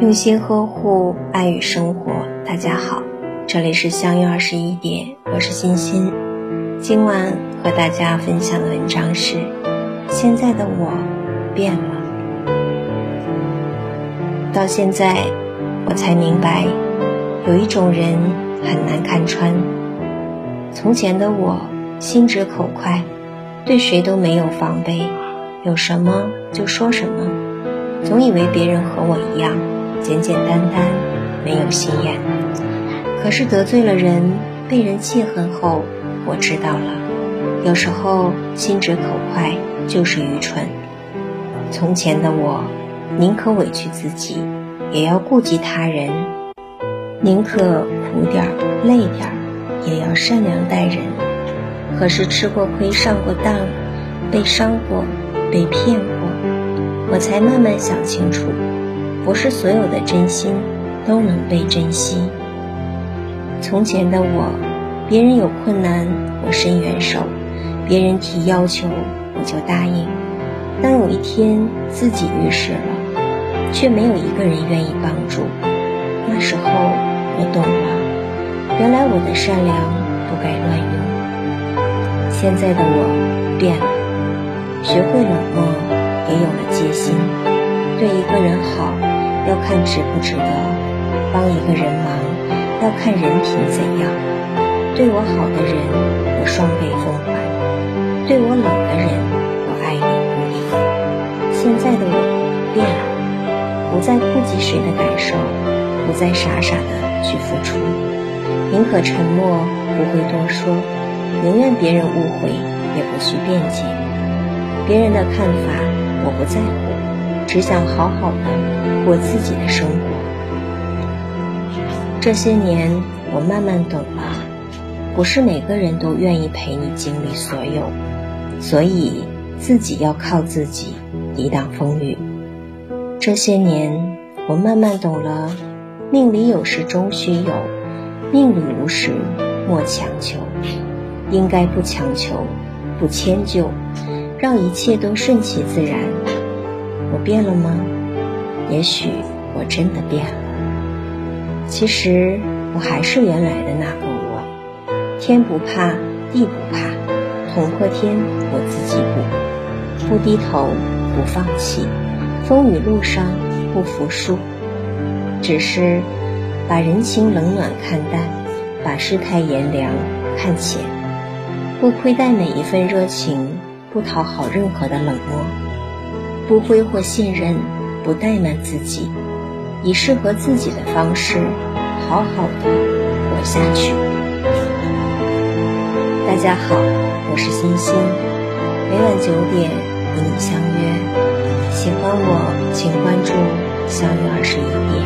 用心呵护爱与生活，大家好，这里是相约二十一点，我是欣欣。今晚和大家分享的文章是：现在的我变了。到现在，我才明白，有一种人很难看穿。从前的我心直口快，对谁都没有防备，有什么就说什么，总以为别人和我一样。简简单单，没有心眼。可是得罪了人，被人记恨后，我知道了，有时候心直口快就是愚蠢。从前的我，宁可委屈自己，也要顾及他人；宁可苦点儿、累点儿，也要善良待人。可是吃过亏、上过当，被伤过、被骗过，我才慢慢想清楚。不是所有的真心都能被珍惜。从前的我，别人有困难我伸援手，别人提要求我就答应。当有一天自己遇事了，却没有一个人愿意帮助，那时候我懂了，原来我的善良不该乱用。现在的我变了，学会冷漠，也有了戒心，对一个人好。要看值不值得，帮一个人忙要看人品怎样。对我好的人，我双倍奉还；对我冷的人，我爱你不理。现在的我变了，不再顾及谁的感受，不再傻傻的去付出，宁可沉默，不会多说，宁愿别人误会，也不去辩解。别人的看法，我不在乎。只想好好的过自己的生活。这些年，我慢慢懂了，不是每个人都愿意陪你经历所有，所以自己要靠自己抵挡风雨。这些年，我慢慢懂了，命里有时终须有，命里无时莫强求，应该不强求，不迁就，让一切都顺其自然。我变了吗？也许我真的变了。其实我还是原来的那个我，天不怕地不怕，捅破天我自己补，不低头不放弃，风雨路上不服输。只是把人情冷暖看淡，把世态炎凉看浅，不亏待每一份热情，不讨好任何的冷漠。不挥霍信任，不怠慢自己，以适合自己的方式，好好的活下去。大家好，我是欣欣，每晚九点与你相约。喜欢我，请关注“相约二十一点”。